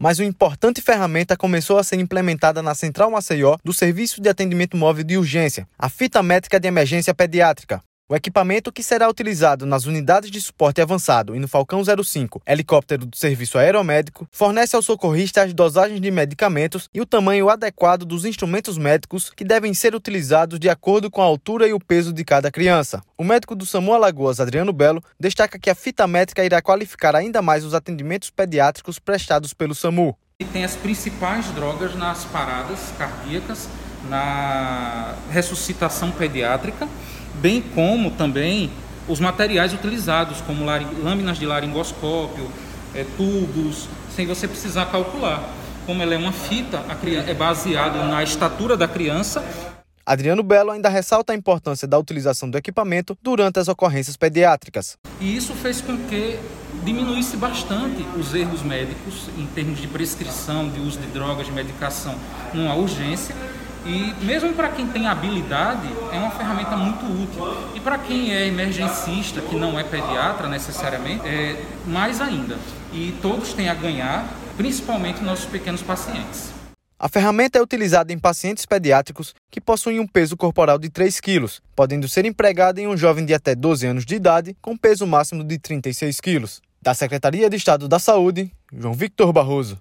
Mas uma importante ferramenta começou a ser implementada na Central Maceió do Serviço de Atendimento Móvel de Urgência, a fita métrica de emergência pediátrica. O equipamento que será utilizado nas unidades de suporte avançado e no Falcão 05, helicóptero do Serviço Aeromédico, fornece ao socorrista as dosagens de medicamentos e o tamanho adequado dos instrumentos médicos que devem ser utilizados de acordo com a altura e o peso de cada criança. O médico do SAMU Alagoas, Adriano Belo, destaca que a fita métrica irá qualificar ainda mais os atendimentos pediátricos prestados pelo SAMU. E tem as principais drogas nas paradas cardíacas, na ressuscitação pediátrica bem como também os materiais utilizados, como lâminas de laringoscópio, é, tubos, sem você precisar calcular. Como ela é uma fita, é baseado na estatura da criança. Adriano Belo ainda ressalta a importância da utilização do equipamento durante as ocorrências pediátricas. E isso fez com que diminuísse bastante os erros médicos em termos de prescrição, de uso de drogas, de medicação numa urgência e mesmo para quem tem habilidade, é uma ferramenta muito útil. E para quem é emergencista, que não é pediatra necessariamente, é mais ainda. E todos têm a ganhar, principalmente nossos pequenos pacientes. A ferramenta é utilizada em pacientes pediátricos que possuem um peso corporal de 3 kg, podendo ser empregada em um jovem de até 12 anos de idade com peso máximo de 36 kg. Da Secretaria de Estado da Saúde, João Victor Barroso.